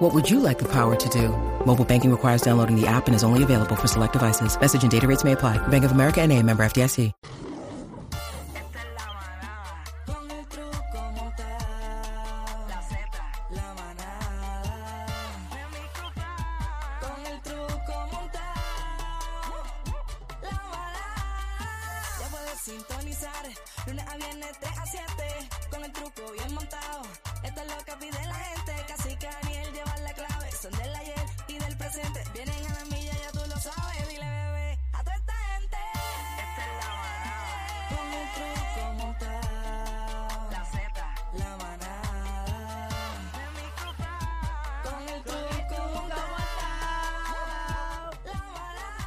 What would you like the power to do? Mobile banking requires downloading the app and is only available for select devices. Message and data rates may apply. Bank of America and a member FDIC. Sintonizar. Lunes a viernes 3 a 7. Con el truco bien montado. Esto es lo que pide la gente. Casi que Daniel lleva la clave. Son del ayer y del presente. Vienen a la milla, ya tú lo sabes. Dile, bebé, a toda esta gente. Esta es la manada. Con el truco montado. La Z. La manada. De mi papá. Con el truco montado. La manada.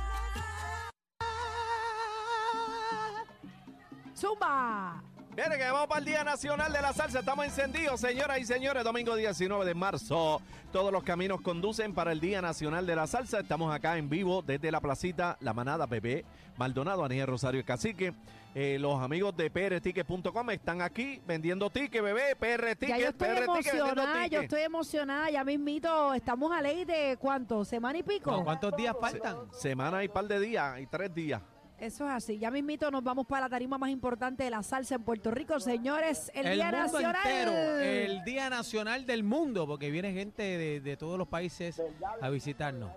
Zumba. Viene que vamos para el Día Nacional de la Salsa. Estamos encendidos, señoras y señores. Domingo 19 de marzo. Todos los caminos conducen para el Día Nacional de la Salsa. Estamos acá en vivo desde la placita La Manada Bebé, Maldonado, Aniel Rosario y Cacique. Eh, los amigos de prticket.com están aquí vendiendo tickets, bebé. PR Ya yo estoy emocionada, yo estoy emocionada. Ya mismito, estamos a ley de cuánto, semana y pico. ¿Cuántos días faltan? Semana y par de días, y tres días. Eso es así. Ya mismito nos vamos para la tarima más importante de la salsa en Puerto Rico, señores. El, El Día mundo Nacional. entero, el Día Nacional del Mundo, porque viene gente de, de todos los países a visitarnos.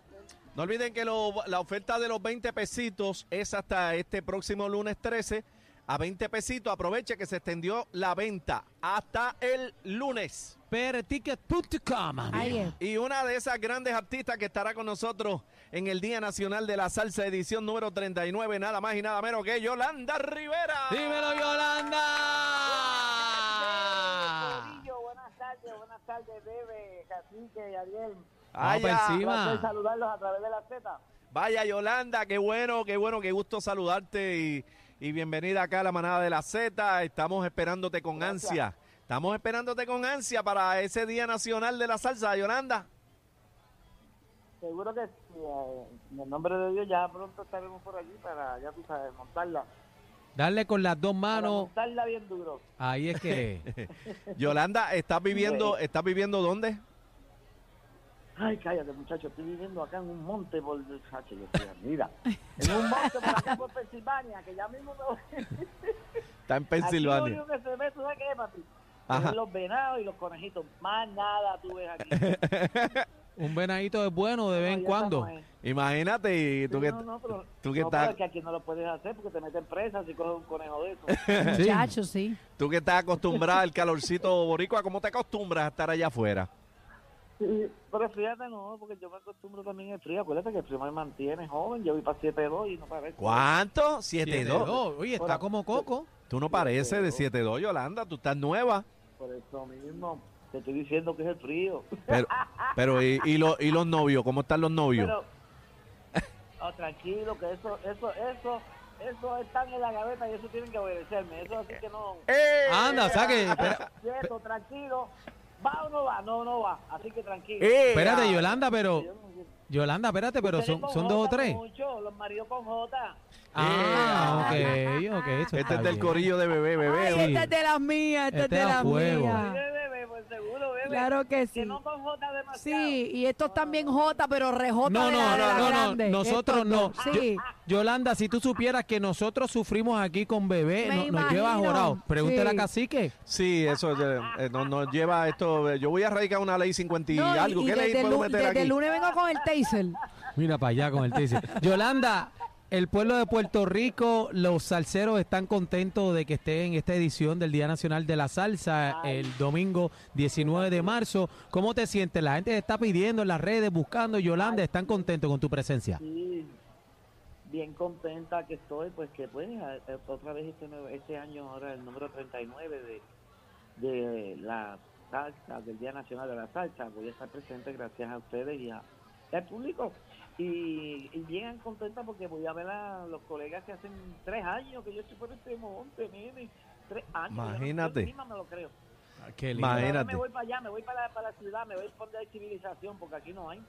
No olviden que lo- la oferta de los 20 pesitos es hasta este próximo lunes 13. A 20 pesitos, aproveche que se extendió la venta hasta el lunes. Perticket.com. Ahí es. Y una de esas grandes artistas que estará con nosotros en el Día Nacional de la Salsa, edición número 39, nada más y nada menos que Yolanda Rivera. Dímelo, Yolanda. Buenas tardes, buenas tardes, Bebe, Cacique y Ariel. Vaya, encima. Placer saludarlos a través de la Z. vaya Yolanda, qué bueno, qué bueno, qué gusto saludarte y, y bienvenida acá a la manada de la Z. Estamos esperándote con Gracias. ansia. Estamos esperándote con ansia para ese Día Nacional de la Salsa, Yolanda. Seguro que sí, eh, en el nombre de Dios ya pronto estaremos por allí para, ya tú sabes, montarla. Darle con las dos Para manos. montarla bien duro. Ahí es que. Yolanda, ¿estás viviendo, estás viviendo dónde? Ay, cállate, muchacho, estoy viviendo acá en un monte por... Chacho, yo estoy- mira, en un monte por acá por Pensilvania, que ya mismo me voy... Está en Aquí lo Pensilvania. único que se ve, ¿tú sabes qué es, papi? Ajá. Son los venados y los conejitos. Más nada tú ves aquí. Un venadito es bueno de vez en cuando. Imagínate, y tú Sí, que, no, no, pero, tú que no, estás- pero es que aquí no lo puedes hacer porque te meten presa si coges un conejo de eso. Sí. Muchacho, sí. tú que estás acostumbrada al calorcito boricua, ¿cómo te acostumbras a estar allá afuera? Sí, pero fíjate, no, porque yo me acostumbro también al frío. Acuérdate que el frío me mantiene joven. Yo voy para 7'2 y no parece. ¿Cuánto? 7-2. 7-2. Oye, está como coco. Tú no pareces de 7-2, Yolanda, tú estás nueva. Por eso mismo te estoy diciendo que es el frío. Pero, pero ¿y, y, los- y los novios? ¿Cómo están los novios? Pero, oh, tranquilo, que eso, eso, eso, eso están en la gaveta y eso tienen que obedecerme. Eso así que no. ¡Eh! Anda, saque. espera- Quieto, tranquilo. ¿Va o no va? No, no va. Así que tranquilo. ¡Eh! Espérate, Yolanda, pero. Yolanda, espérate, pero son, son dos o tres. Mucho, los maridos con J. Ah, ok, ok. eso Este es del corillo de bebé, bebé. Ay, esta es de las mías, esta Este es de da las mías. Seguro, bebe. Claro que sí. Que no con J demasiado. Sí, y estos también J, pero No, de no, la, de la no, no, no, grande. nosotros Estos no. Sí. Yolanda, si tú supieras que nosotros sufrimos aquí con bebé, no- nos lleva jorado. Pregúntale Sí. a Cacique. Sí, eso eh, eh, nos, nos lleva esto. eh, Yo voy a radicar una ley 50 y No, algo. y ¿Qué ley el, puedo desde lunes vengo con el taser. Mira para allá con el tesis. Yolanda, el pueblo de Puerto Rico, los salseros están contentos de que esté en esta edición del Día Nacional de la Salsa el domingo 19 de marzo. ¿Cómo te sientes? La gente te está pidiendo en las redes, buscando. Yolanda, ¿están contentos con tu presencia? Sí, bien contenta que estoy, pues que pues otra vez este, nuevo- este año, ahora el número 39 de, de la salsa, del Día Nacional de la Salsa, voy a estar presente gracias a ustedes y, a- y al público. Y, y bien contenta porque voy a ver a los colegas que hacen tres años que yo estoy por este monte, nene. Tres años. yo no- yo Imagínate. misma me lo creo. Ah, Qué lindo. Imagínate. Me voy para allá, me voy para la, para la ciudad, me voy para donde hay civilización, porque aquí no hay.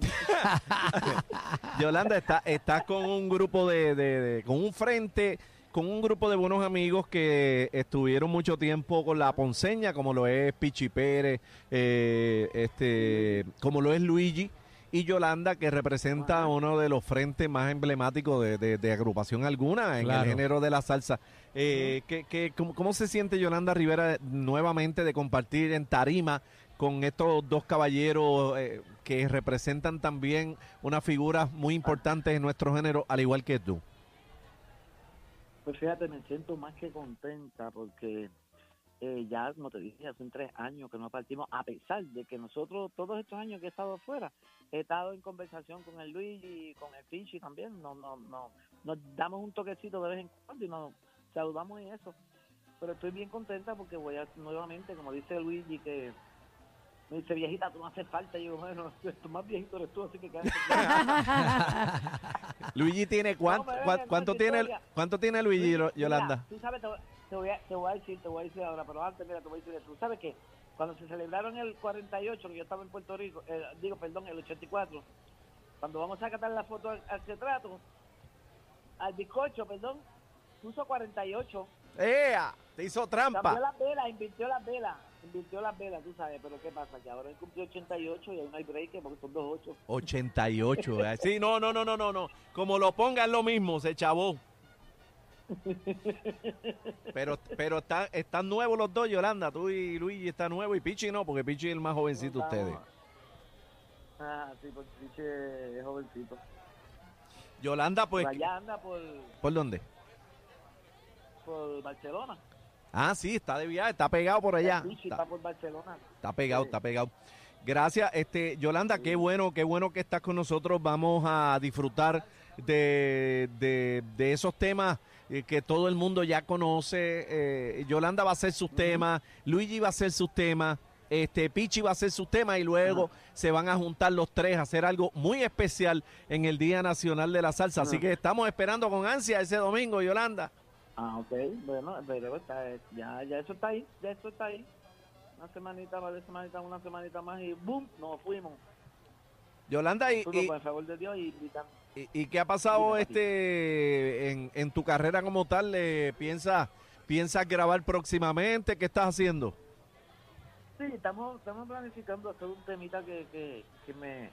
Yolanda, está, estás con un grupo de, de- de- con un frente, con un grupo de buenos amigos que estuvieron mucho tiempo con la ponceña, como lo es Pichi Pérez, eh, este, como lo es Luigi. Y Yolanda, que representa uno de los frentes más emblemáticos de, de- de agrupación alguna en Claro. el género de la salsa. Eh, ¿qué- qué- cómo, cómo se siente Yolanda Rivera nuevamente de compartir en tarima con estos dos caballeros eh, que representan también unas figuras muy importantes en nuestro género, al igual que tú? Pues fíjate, me siento más que contenta porque eh, ya, como te dije, hace tres años que no partimos, a pesar de que nosotros, todos estos años que he estado afuera, he estado en conversación con el Luis y con el Pichi también, no, no, no, nos damos un toquecito de vez en cuando y nos saludamos y eso. Pero estoy bien contenta porque voy a nuevamente, como dice Luigi, que me dice, viejita, tú no haces falta. Y yo, bueno, tú más viejito eres tú, así que quédate. Luigi tiene cuánto, es cuánto tiene cuánto tiene Luigi Mira, Yolanda? tú sabes, te, voy- a, te voy a decir, te voy a decir ahora, pero antes, mira, te voy a decir, tú sabes que cuando se celebraron el 48, que yo estaba en Puerto Rico, eh, digo, perdón, el 84, cuando vamos a sacar la foto al, al retrato, al bizcocho, perdón, puso 48, ¡Ea! Te hizo cambió trampa. las velas, invirtió las velas, invirtió las velas, tú sabes, pero ¿qué pasa? Que ahora él cumplió 88 y aún no hay break porque son dos ocho. 88. eh. Sí, no, no, no, no, no, no. Como lo pongan lo mismo, se chavó. Pero, pero están, están nuevos los dos, Yolanda. Tú y Luigi están nuevos y Pichi no, porque Pichi es el más jovencito de ustedes. Ah, sí, porque Piche es jovencito. Yolanda, pues, allá anda por, ¿por dónde? por Barcelona. Ah, sí, está de viaje, está pegado por allá. Pichi Está, está por Barcelona. está pegado, Sí. está pegado. Gracias, este, Yolanda, qué bueno, qué bueno que estás con nosotros. Vamos a disfrutar de, de, de esos temas eh, que todo el mundo ya conoce. Eh, Yolanda va a hacer sus temas, Luigi va a hacer sus temas, este, Pichi va a hacer sus temas y luego se van a juntar los tres a hacer algo muy especial en el Día Nacional de la Salsa. Así que estamos esperando con ansia ese domingo, Yolanda. Ah, ok. Bueno, pero está, ya, ya eso está ahí, ya eso está ahí. Una semanita, varias semanitas, una semanita más y ¡boom! Nos fuimos. Yolanda, y, y- por el favor de Dios, y. ¿Y, y qué ha pasado este en, en tu carrera como tal? Eh, ¿Piensas piensas grabar próximamente? ¿Qué estás haciendo? Sí, estamos, estamos planificando hacer un temita que, que, que me,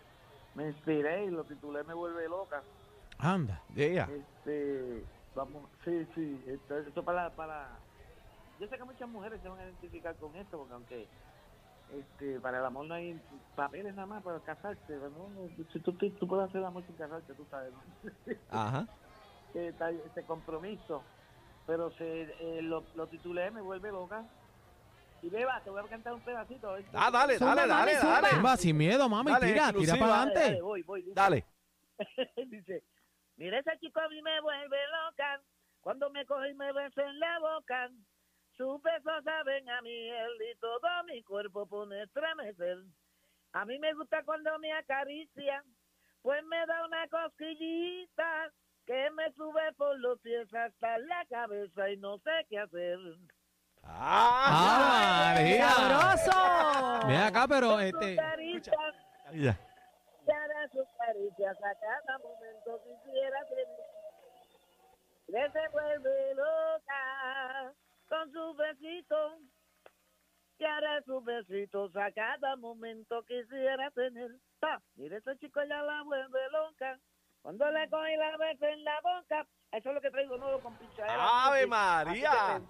me inspiré y lo titulé Me Vuelve Loca. Anda. Yeah. Este, vamos, sí, sí, esto, esto para, para, yo sé que muchas mujeres se van a identificar con esto, porque aunque este, para el amor no hay papeles nada más para casarse, ¿no? si tú, tú, tú puedes hacer el amor sin casarte, tú sabes, ¿no? Ajá. ese compromiso, pero se, eh, lo, lo titulé Me Vuelve Loca. Y beba, te voy a cantar un pedacito. Ah, dale, Zumba, dale, dale, dale. Va, sin miedo, mami, Dale, tira, tira para Dale, dale, adelante. voy, voy, dice. Dale. dice, mira ese chico a mí me vuelve loca, cuando me coge y me besa en la boca, sus besos saben a miel y todo mi cuerpo pone a estremecer. A mí me gusta cuando me acaricia, pues me da una cosquillita que me sube por los pies hasta la cabeza y no sé qué hacer. ¡Ah, María! ¡Sabroso! Ven acá, pero Con este. su carita, Ya. hará sus caricias a cada momento quisiera tener. Que se vuelve loca con sus besitos. Que hará sus besitos a cada momento quisiera tener. Ta, Mire, ese chico ya la vuelve loca. Cuando le coge la besa en la boca. Eso es lo que traigo nuevo con pichadera. ¡Ave María!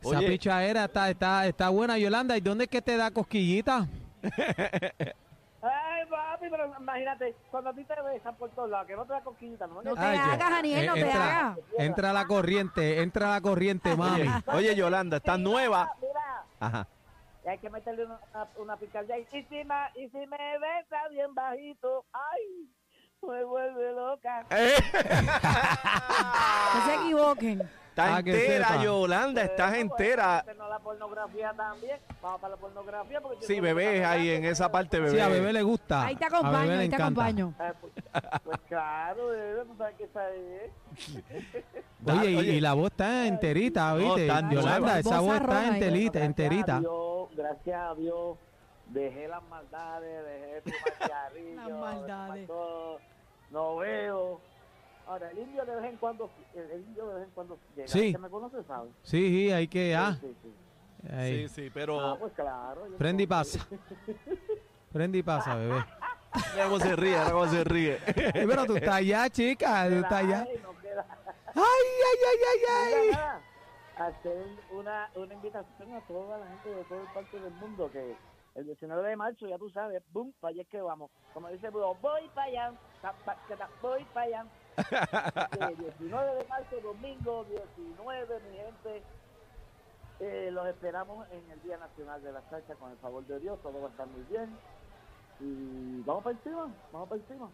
Esa pichadera está, está, está buena, Yolanda. ¿Y dónde es que te da cosquillita? Ay, papi, pero imagínate, cuando a ti te besan por todos lados, que no te da cosquillita, ¿no? No te Ay, hagas, Aniel, no te entra, hagas. entra la corriente, entra la corriente, mami. Oye, Yolanda, estás nueva. Mira, Ajá. y hay que meterle una, una, una picardía. Y si, me, y si me besa bien bajito, ay, me vuelve loca. Eh. No se equivoquen. Está Ah, que entera, sepa. Yolanda, estás entera. pues, no la pornografía también. Vamos para la pornografía. Porque yo Sí, bebé ahí en esa parte, bebé. Sí, a bebé le gusta. Ahí te acompaño, ahí te encanta. acompaño. Eh, pues, pues claro, bebé, tú sabes que esa es. Oye, y, la voz está enterita, ¿viste? Yolanda, esa voz está enterita, Gracias a enterita. Dios, gracias a Dios, dejé las maldades, dejé cigarrillo, Las de maldades. no veo. Ahora, el indio de vez en cuando, el, el indio de vez en cuando llega. Sí. Que me conoce sabe. Sí, sí, hay que... Ah, Sí, sí, sí. ahí. Sí, sí, Ah, pero pues claro. Prende y pasa. Prende y pasa, bebé. mira cómo se ríe, mira cómo se ríe. Eh, pero tú estás allá, chica, tú estás allá. Ay. Ay, ay, ay, ay, hacer una, una invitación a toda la gente de todo el parte del mundo que el 19 de marzo, ya tú sabes, boom, para allá es que vamos. Como dice Bruno, voy para allá, voy para allá. El 19 de marzo, domingo 19, mi gente, eh, los esperamos en el Día Nacional de la Salsa, con el favor de Dios, todo va a estar muy bien. Y vamos para encima, vamos para encima.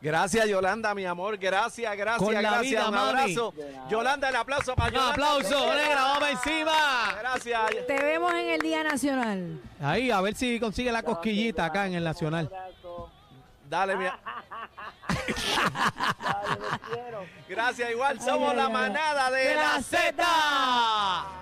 Gracias, Yolanda, mi amor. Gracias, gracias, Con la gracias. vida, Un mami. abrazo. Yolanda, el aplauso para Un Yolanda. aplauso, negra, vamos encima. Gracias. Te vemos en el Día Nacional. Ahí, a ver si consigue la cosquillita acá en el Nacional. Un abrazo. Dale, mi Dale, los quiero. Gracias, igual somos ay, la manada de, la Z.